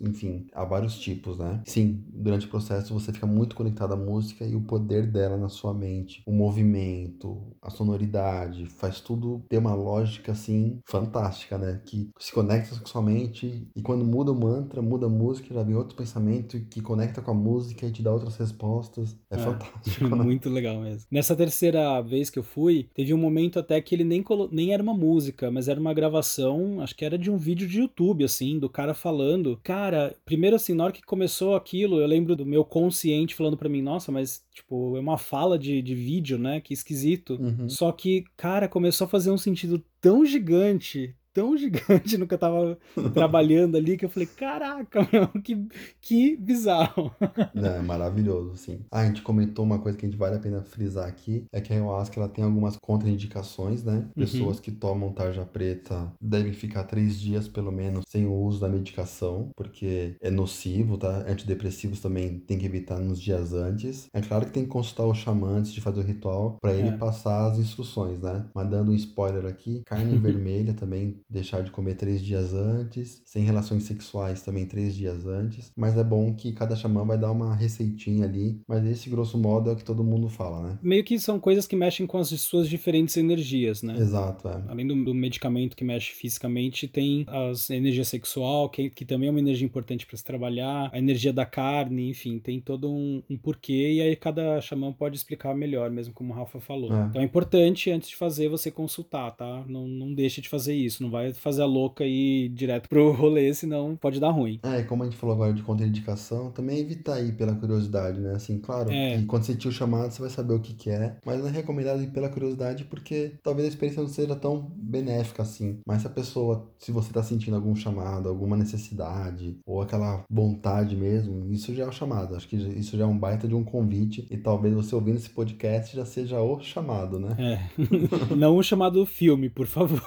B: enfim, há vários tipos, né? Sim, durante o processo você fica muito conectado à música e o poder dela na sua mente, o movimento, a sonoridade, faz tudo ter uma lógica assim fantástica, né? Que se conecta com sua mente e quando muda o mantra, muda a música, já vem outro pensamento que conecta com a música e te dá outras respostas. É, é fantástico.
A: Né? Muito legal mesmo. Nessa terceira vez que eu fui, teve um momento até que ele nem, colo... nem era uma música, mas era uma gravação, acho que era de um vídeo de YouTube, assim, do cara falando. Cara, primeiro assim, na hora que começou aquilo, eu lembro do meu consciente falando para mim, nossa, mas, tipo, é uma fala de, de vídeo, né? Que esquisito. Uhum. Só que, cara, começou a fazer um sentido tão gigante, tão gigante no que eu tava trabalhando ali que eu falei, caraca, meu, que, que bizarro.
B: É, maravilhoso, sim. Ah, a gente comentou uma coisa que a gente vale a pena frisar aqui, é que a ayahuasca ela tem algumas contraindicações, né? Uhum. Pessoas uhum. que tomam tarja preta devem ficar três dias, pelo menos, sem o uso da medicação, porque é nocivo, tá? Antidepressivos também tem que evitar nos dias antes. É claro que tem que consultar o xamã antes de fazer o ritual, para ele é. passar as instruções, né? Mas dando um spoiler aqui, carne vermelha também deixar de comer três dias antes, sem relações sexuais também três dias antes. Mas é bom que cada xamã vai dar uma receitinha ali, mas esse grosso modo é o que todo mundo fala, né?
A: Meio que são coisas que mexem com as suas diferentes energias, né?
B: Exato, é.
A: Além do, do medicamento que mexe fisicamente, tem as energia sexual, que, que também é uma energia importante para se trabalhar, a energia da carne, enfim, tem todo um, um, porquê e aí cada xamã pode explicar melhor, mesmo como o Rafa falou. É. Então é importante, antes de fazer, você consultar, tá? Não, não deixe de fazer isso, não vai fazer a louca e ir direto pro rolê, senão pode dar ruim.
B: É, e como a gente falou agora de contraindicação, também evitar ir pela curiosidade, né? Assim, claro, é. quando sentir o chamado, você vai saber o que, que é, mas não é recomendado ir pela curiosidade porque talvez a experiência não seja tão benéfica assim. Mas se a pessoa, se você tá sentindo algum chamado, alguma necessidade, ou aquela vontade mesmo, isso já é o chamado. Acho que isso já é um baita de um convite, e talvez você ouvindo esse podcast já seja o chamado, né?
A: É. não o chamado filme, por favor.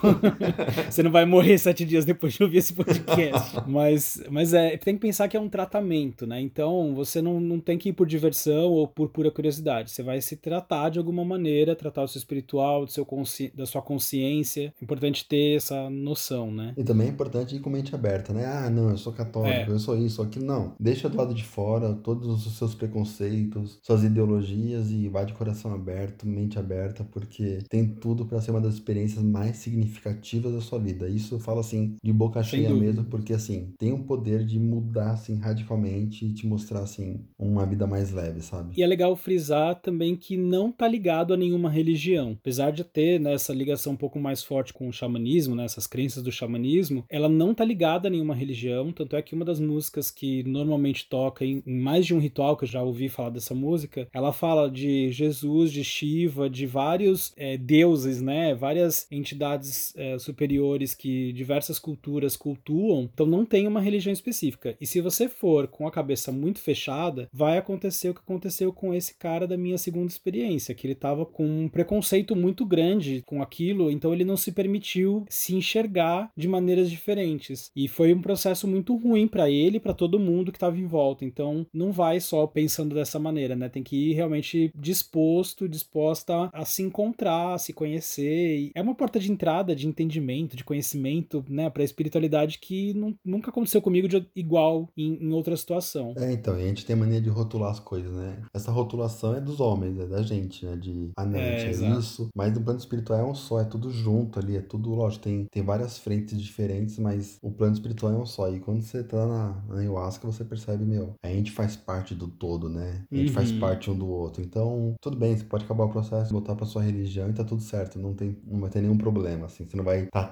A: você não vai morrer sete dias depois de ouvir esse podcast. mas, mas é, tem que pensar que é um tratamento, né? Então você não, não tem que ir por diversão ou por pura curiosidade. Você vai se tratar de alguma maneira, tratar o seu espiritual, do seu consci... da sua consciência. É importante ter essa noção, né?
B: E também é importante ir com mente aberta, né? Ah, não, eu sou católico, é. eu sou isso, aquilo. Não. Deixa do lado de fora todos os seus preconceitos, suas ideologias e vai de coração aberto, mente aberta, porque tem tudo para ser uma das experiências mais significativas da sua vida. Isso eu falo assim, de boca cheia mesmo, porque assim, tem um poder de mudar assim radicalmente e te mostrar assim uma vida mais leve, sabe?
A: E é legal frisar também que não tá ligado a nenhuma religião. Apesar de ter né, essa ligação um pouco mais forte com o xamanismo, né, essas crenças do xamanismo, ela não tá ligada a nenhuma religião, tanto é que uma das músicas que normalmente toca em, em mais de um ritual, que eu já ouvi falar dessa música, ela fala de Jesus, de Shiva, de vários é, deuses, né, várias entidades é, superiores que diversas culturas cultuam, então não tem uma religião específica. E se você for com a cabeça muito fechada, vai acontecer o que aconteceu com esse cara da minha segunda experiência, que ele tava com um preconceito muito grande com aquilo, então ele não se permitiu se enxergar de maneiras diferentes. E foi um processo muito ruim para ele, para todo mundo que estava em volta. Então não vai só pensando dessa maneira, né? Tem que ir realmente disposto, disposta a se encontrar, a se conhecer. E é uma porta de entrada de entendimento, de conhecimento, né, para a espiritualidade que não, nunca aconteceu comigo de igual em, em outra situação.
B: É, então, a gente tem mania de rotular as coisas, né? Essa rotulação é dos homens, é da gente, né? De anete, é, é isso. Mas no plano espiritual é um só, é tudo junto ali, é tudo, lógico, tem, tem várias frentes diferentes, mas o plano espiritual é um só. E quando você tá na, na ayahuasca, você percebe, meu, a gente faz parte do todo, né? A gente uhum. faz parte um do outro. Então, tudo bem, você pode acabar o processo, voltar pra sua religião e tá tudo certo. Não, tem, não vai ter nenhum problema, assim. Você não vai estar tá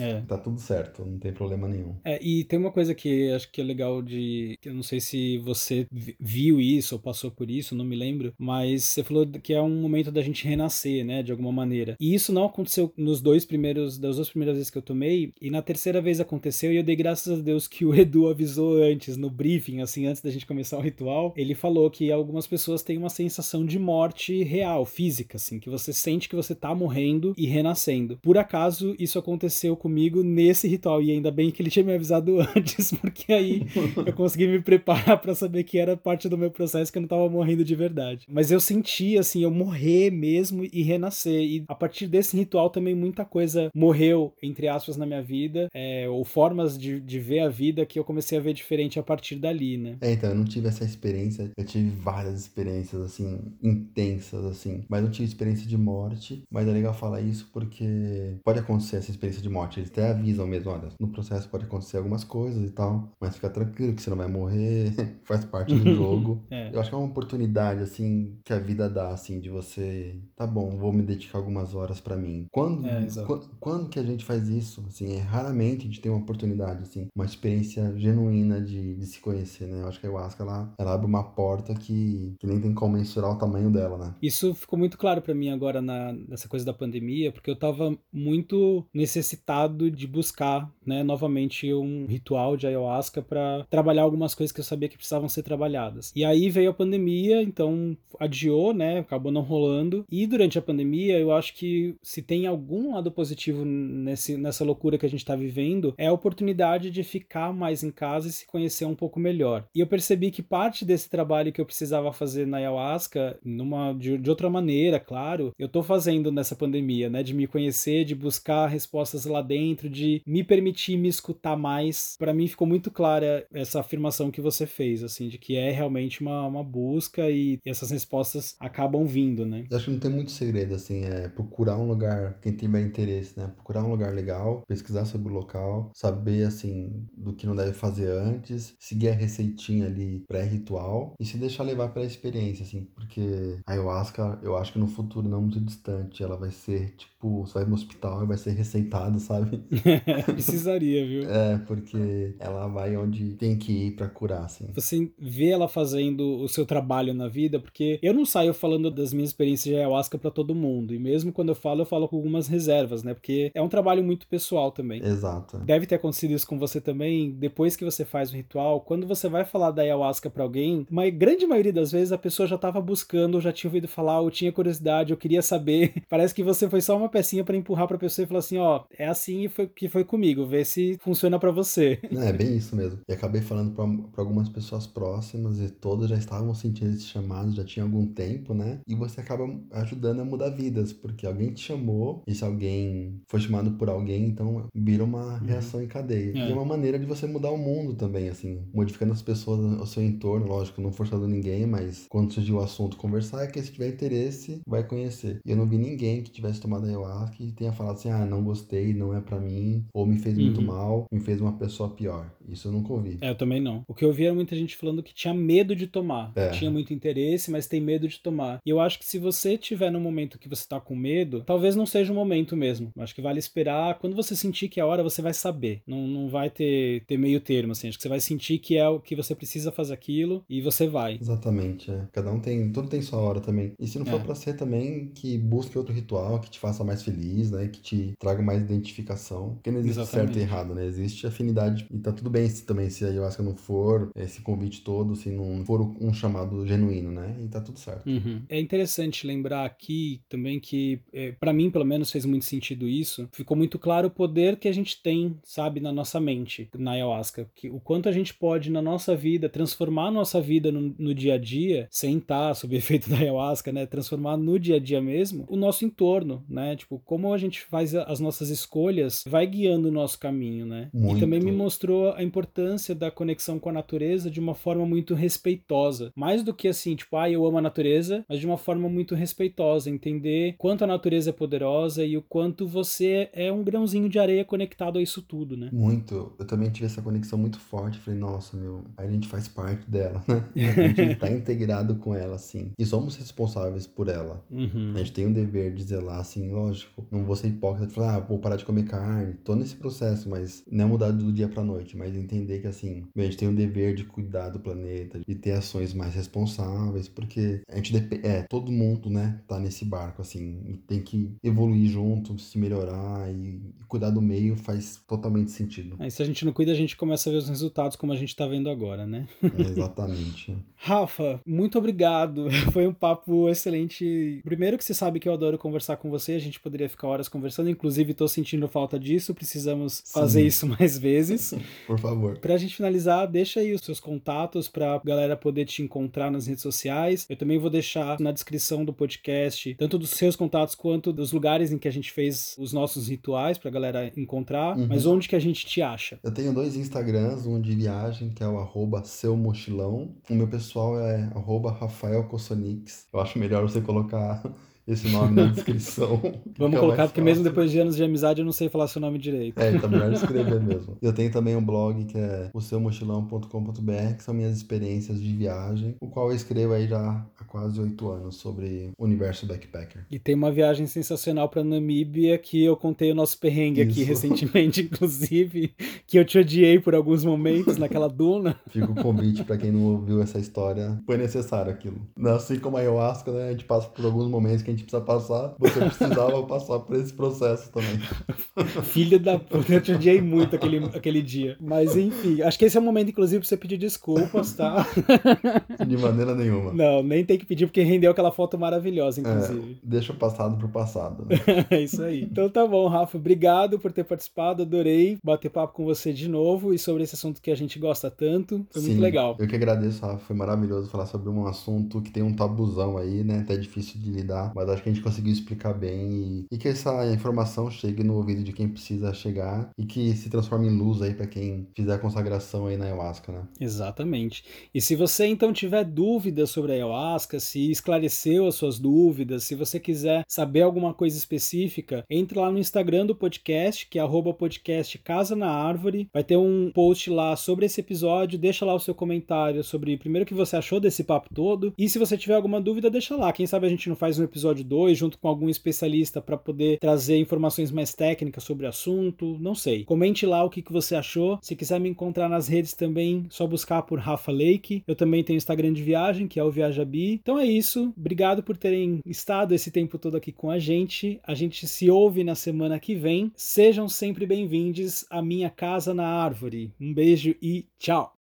B: É. tá tudo certo, não tem problema nenhum.
A: É, e tem uma coisa que acho que é legal de. Eu não sei se você viu isso ou passou por isso, não me lembro, mas você falou que é um momento da gente renascer, né, de alguma maneira. E isso não aconteceu nos dois primeiros, das duas primeiras vezes que eu tomei, e na terceira vez aconteceu, e eu dei graças a Deus que o Edu avisou antes, no briefing, assim, antes da gente começar o ritual, ele falou que algumas pessoas têm uma sensação de morte real, física, assim, que você sente que você tá morrendo e renascendo. Por acaso, isso aconteceu comigo nesse ritual, e ainda bem que ele tinha me avisado antes, porque aí eu consegui me preparar para saber que era parte do meu processo, que eu não tava morrendo de verdade. Mas eu senti, assim, eu morrer mesmo e renascer, e a partir desse ritual também muita coisa morreu, entre aspas, na minha vida, é, ou formas de, de ver a vida que eu comecei a ver diferente a partir dali, né?
B: É, então, eu não tive essa experiência, eu tive várias experiências, assim, intensas, assim, mas não tive experiência de morte, mas é legal falar isso porque pode acontecer essa experiência de morte, eles até avisam mesmo, olha, no processo pode acontecer algumas coisas e tal, mas fica tranquilo que você não vai morrer, faz parte do jogo. é. Eu acho que é uma oportunidade, assim, que a vida dá, assim, de você, tá bom, vou me dedicar algumas horas para mim. Quando, é, quando, quando, que a gente faz isso? Assim, é, raramente a gente tem uma oportunidade, assim, uma experiência genuína de, de se conhecer, né? Eu acho que a ayahuasca, ela, ela abre uma porta que, que nem tem como mensurar o tamanho dela, né?
A: Isso ficou muito claro para mim agora na, nessa coisa da pandemia, porque eu tava muito necessitado de buscar, né, novamente um ritual de ayahuasca para trabalhar algumas coisas que eu sabia que precisavam ser trabalhadas. E aí veio a pandemia, então adiou, né, acabou não rolando. E durante a pandemia, eu acho que se tem algum lado positivo nesse, nessa loucura que a gente está vivendo, é a oportunidade de ficar mais em casa e se conhecer um pouco melhor. E eu percebi que parte desse trabalho que eu precisava fazer na ayahuasca, numa, de, de outra maneira, claro, eu tô fazendo nessa pandemia, né, de me conhecer, de buscar respostas lá dentro, de me permitir me escutar mais. Para mim ficou muito clara essa afirmação que você fez, assim, de que é realmente uma, uma busca e, essas respostas acabam vindo, né?
B: Eu acho que não tem muito segredo, assim, é procurar um lugar, quem tiver interesse, né? Procurar um lugar legal, pesquisar sobre o local, saber, assim, do que não deve fazer antes, seguir a receitinha ali pré-ritual e se deixar levar pela experiência, assim, porque a ayahuasca, eu acho que no futuro não muito distante, ela vai ser, tipo, você vai no hospital e vai ser receitada, sabe?
A: Precisaria, viu?
B: É, porque ela vai onde tem que ir para curar, assim.
A: Você vê ela fazendo o seu trabalho na vida, porque eu não saio falando das minhas experiências de ayahuasca para todo mundo, e mesmo quando eu falo, eu falo com algumas reservas, né? Porque é um trabalho muito pessoal também.
B: Exato.
A: Deve ter acontecido isso com você também, depois que você faz o ritual, quando você vai falar da ayahuasca para alguém, uma grande maioria das vezes a pessoa já tava buscando, já tinha ouvido falar, ou tinha curiosidade, eu queria saber. Parece que você foi só uma pecinha para empurrar pra pessoa e falar assim, ó, é assim foi, que foi comigo, vê se funciona para você.
B: É, bem isso mesmo. E acabei falando para algumas pessoas próximas e todas já estavam sentindo esse chamado, já tinha algum tempo, né? E você acaba ajudando a mudar vidas, porque alguém te chamou, e se alguém foi chamado por alguém, então vira uma uhum. reação em cadeia. É. E é uma maneira de você mudar o mundo também, assim, modificando as pessoas ao seu entorno, lógico, não forçando ninguém, mas quando surgiu o assunto, conversar é que se tiver interesse, vai conhecer. E eu não vi ninguém que tivesse tomado ayahuasca e tenha falado assim, ah, não gostei, não é para mim, ou me fez uhum. muito mal, me fez uma pessoa pior. Isso eu nunca ouvi.
A: É, eu também não. O que eu vi era muita gente falando que tinha medo de tomar. É. Tinha muito interesse, mas tem medo de tomar. E eu acho que se você tiver no momento que você tá com medo, talvez não seja o momento mesmo. Acho que vale esperar. Quando você sentir que é a hora, você vai saber. Não, não vai ter, ter meio termo, assim. Acho que você vai sentir que é o que você precisa fazer aquilo e você vai.
B: Exatamente, é. Cada um tem. Tudo tem sua hora também. E se não for é. pra ser também, que busque outro ritual que te faça mais feliz, né? Que te traga mais identificação. Porque não existe Exatamente. certo e errado, né? Existe afinidade. E tá tudo bem se, também se a ayahuasca não for esse convite todo, se não for um chamado genuíno, né? E tá tudo certo.
A: Uhum. É interessante lembrar aqui também que, é, para mim, pelo menos, fez muito sentido isso. Ficou muito claro o poder que a gente tem, sabe, na nossa mente, na ayahuasca. Que, o quanto a gente pode, na nossa vida, transformar a nossa vida no, no dia a dia, sem estar sob efeito da ayahuasca, né? Transformar no dia a dia mesmo o nosso entorno, né? Tipo, como a gente faz as nossas escolhas, vai guiando o nosso caminho, né? Muito. E também me mostrou a importância da conexão com a natureza de uma forma muito respeitosa. Mais do que assim, tipo, ah, eu amo a natureza, mas de uma forma muito respeitosa. Entender quanto a natureza é poderosa e o quanto você é um grãozinho de areia conectado a isso tudo, né?
B: Muito. Eu também tive essa conexão muito forte. Falei, nossa, meu, a gente faz parte dela, né? A gente tá integrado com ela, assim. E somos responsáveis por ela. Uhum. A gente tem o dever de zelar, assim, lógico. Não vou ser hipócrita e falar, ah, vou parar de comer carne. Tô nesse processo, mas não é mudar do dia pra noite, mas entender que, assim, a gente tem o dever de cuidar do planeta, de ter ações mais responsáveis, porque a gente depende, é, todo mundo, né, tá nesse barco, assim, tem que evoluir junto, se melhorar e, e cuidar do meio faz totalmente sentido.
A: Aí se a gente não cuida, a gente começa a ver os resultados como a gente tá vendo agora, né?
B: É, exatamente.
A: Rafa, muito obrigado. Foi um papo excelente. Primeiro que você sabe que eu adoro conversar com você, a gente poderia ficar horas conversando, inclusive tô sentindo falta disso, precisamos Sim. fazer isso mais vezes.
B: Por favor.
A: Pra gente finalizar, deixa aí os seus contatos pra galera poder te encontrar nas redes sociais. Eu também vou deixar na descrição do podcast, tanto dos seus contatos quanto dos lugares em que a gente fez os nossos rituais pra galera encontrar. Uhum. Mas onde que a gente te acha?
B: Eu tenho dois Instagrams, um de viagem, que é o arroba seu mochilão. O meu pessoal é arroba Rafael Cossonix. Eu acho melhor você colocar esse nome na descrição.
A: Vamos colocar, porque mesmo depois de anos de amizade eu não sei falar seu nome direito.
B: É, tá melhor escrever mesmo. Eu tenho também um blog que é o seumochilão.com.br, que são minhas experiências de viagem, o qual eu escrevo aí já há quase oito anos sobre o universo backpacker.
A: E tem uma viagem sensacional pra Namíbia que eu contei o nosso perrengue Isso. aqui recentemente, inclusive, que eu te odiei por alguns momentos naquela duna.
B: Fica o convite para quem não ouviu essa história, foi necessário aquilo. Assim como a ayahuasca, né, a gente passa por alguns momentos que a gente precisa passar, você precisava passar por esse processo também.
A: Filho da puta, eu te odiei muito aquele, aquele dia. Mas enfim, acho que esse é o momento, inclusive, pra você pedir desculpas, tá?
B: De maneira nenhuma.
A: Não, nem tem que pedir, porque rendeu aquela foto maravilhosa, inclusive.
B: É, deixa o passado pro passado. Né?
A: é isso aí. Então tá bom, Rafa. Obrigado por ter participado. Adorei bater papo com você de novo e sobre esse assunto que a gente gosta tanto. Foi Sim, muito legal.
B: Eu que agradeço, Rafa. Foi maravilhoso falar sobre um assunto que tem um tabuzão aí, né? Até difícil de lidar, mas acho que a gente conseguiu explicar bem e, e que essa informação chegue no ouvido de quem precisa chegar e que se transforme em luz aí para quem fizer a consagração aí na ayahuasca, né?
A: Exatamente. E se você então tiver dúvidas sobre a ayahuasca, se esclareceu as suas dúvidas, se você quiser saber alguma coisa específica, entre lá no Instagram do podcast, que é podcast Casa na Árvore. Vai ter um post lá sobre esse episódio. Deixa lá o seu comentário sobre primeiro o que você achou desse papo todo. E se você tiver alguma dúvida, deixa lá. Quem sabe a gente não faz um episódio 2 junto com algum especialista para poder trazer informações mais técnicas sobre o assunto. Não sei. Comente lá o que, que você achou. Se quiser me encontrar nas redes também, só buscar por Rafa Lake. Eu também tenho Instagram de viagem, que é o Viajabi. Então é isso. Obrigado por terem estado esse tempo todo aqui com a gente. A gente se ouve na semana que vem. Sejam sempre bem-vindos à minha casa na árvore. Um beijo e tchau!